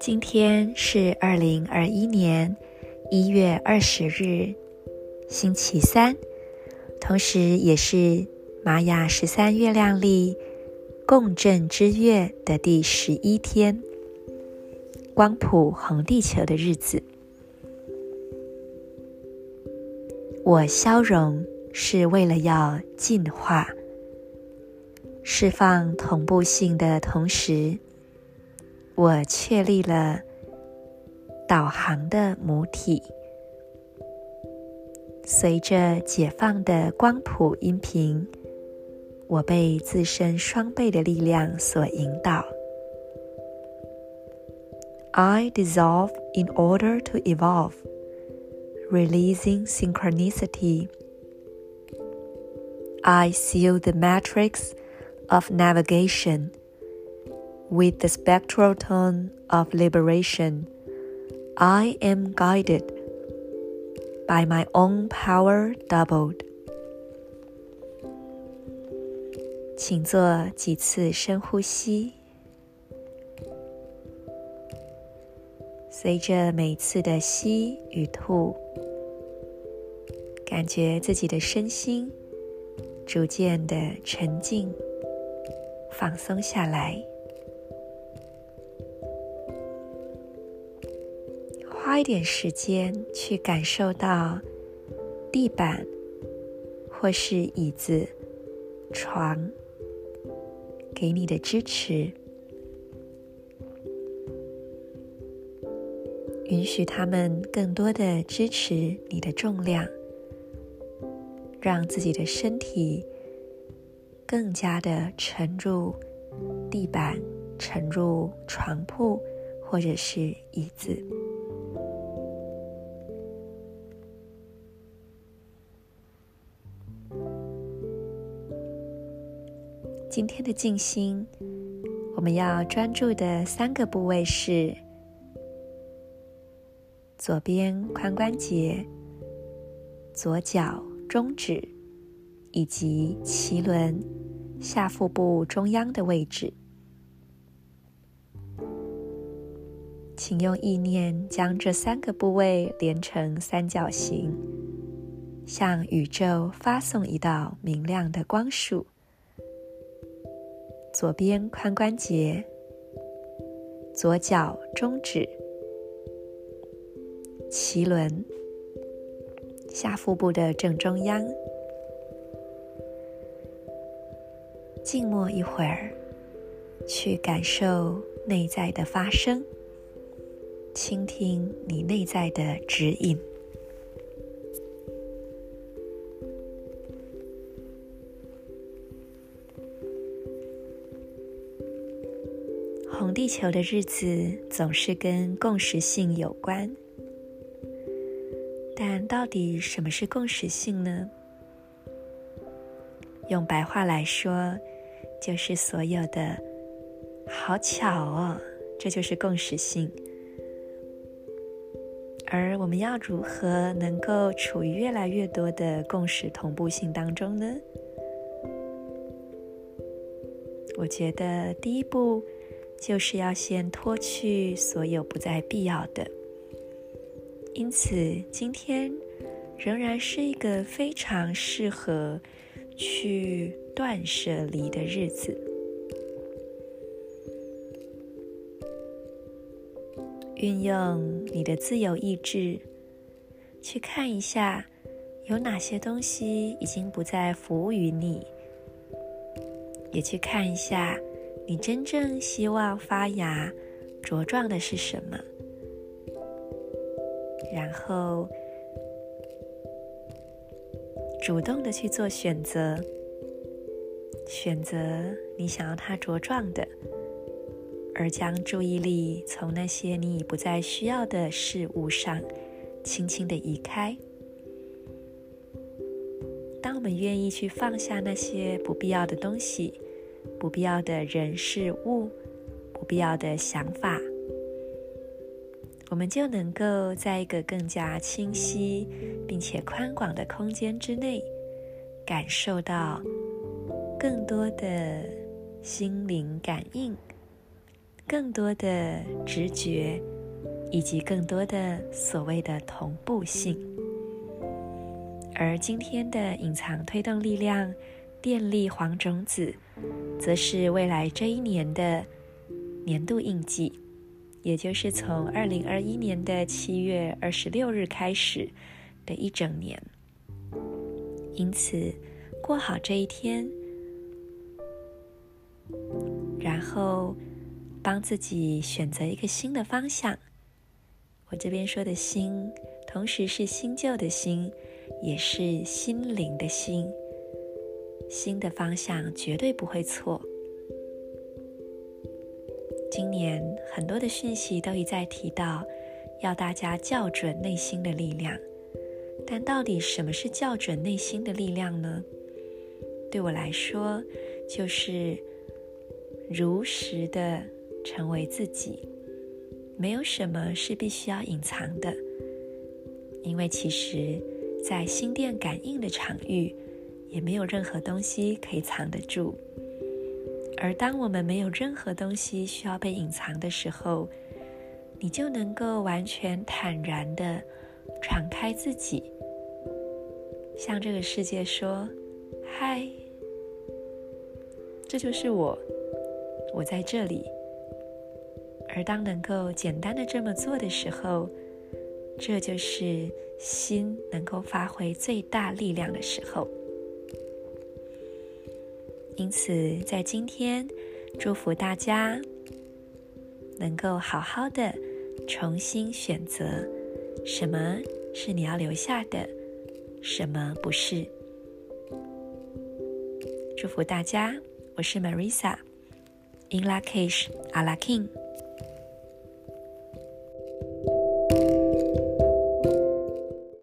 今天是二零二一年一月二十日，星期三，同时也是玛雅十三月亮历共振之月的第十一天，光谱红地球的日子。我消融是为了要进化，释放同步性的同时。我确立了导航的母体，随着解放的光谱音频，我被自身双倍的力量所引导。I dissolve in order to evolve, releasing synchronicity. I seal the matrix of navigation. With the spectral tone of liberation, I am guided by my own power doubled. 请做几次深呼吸，随着每次的吸与吐， 感觉自己的身心逐渐的沉静、放松下来。花一点时间去感受到地板，或是椅子、床给你的支持，允许他们更多的支持你的重量，让自己的身体更加的沉入地板、沉入床铺或者是椅子。今天的静心，我们要专注的三个部位是左边髋关节、左脚中指以及脐轮下腹部中央的位置。请用意念将这三个部位连成三角形，向宇宙发送一道明亮的光束。左边髋关节、左脚中指、脐轮、下腹部的正中央，静默一会儿，去感受内在的发声，倾听你内在的指引。红地球的日子总是跟共识性有关，但到底什么是共识性呢？用白话来说，就是所有的“好巧哦”，这就是共识性。而我们要如何能够处于越来越多的共识同步性当中呢？我觉得第一步。就是要先脱去所有不再必要的，因此今天仍然是一个非常适合去断舍离的日子。运用你的自由意志，去看一下有哪些东西已经不再服务于你，也去看一下。你真正希望发芽、茁壮的是什么？然后主动的去做选择，选择你想要它茁壮的，而将注意力从那些你已不再需要的事物上轻轻的移开。当我们愿意去放下那些不必要的东西。不必要的人事物，不必要的想法，我们就能够在一个更加清晰并且宽广的空间之内，感受到更多的心灵感应，更多的直觉，以及更多的所谓的同步性。而今天的隐藏推动力量电力黄种子，则是未来这一年的年度印记。也就是从二零二一年的七月二十六日开始的一整年，因此过好这一天，然后帮自己选择一个新的方向。我这边说的新，同时是新旧的新，也是心灵的新。新的方向绝对不会错。今年很多的讯息都一再提到，要大家校准内心的力量。但到底什么是校准内心的力量呢？对我来说，就是如实的成为自己，没有什么是必须要隐藏的。因为其实，在心电感应的场域，也没有任何东西可以藏得住。而当我们没有任何东西需要被隐藏的时候，你就能够完全坦然的敞开自己，向这个世界说：“嗨，这就是我，我在这里。”而当能够简单的这么做的时候，这就是心能够发挥最大力量的时候。因此，在今天，祝福大家能够好好的重新选择，什么是你要留下的，什么不是。祝福大家，我是 Marisa，In Lak'ech Ala K'in。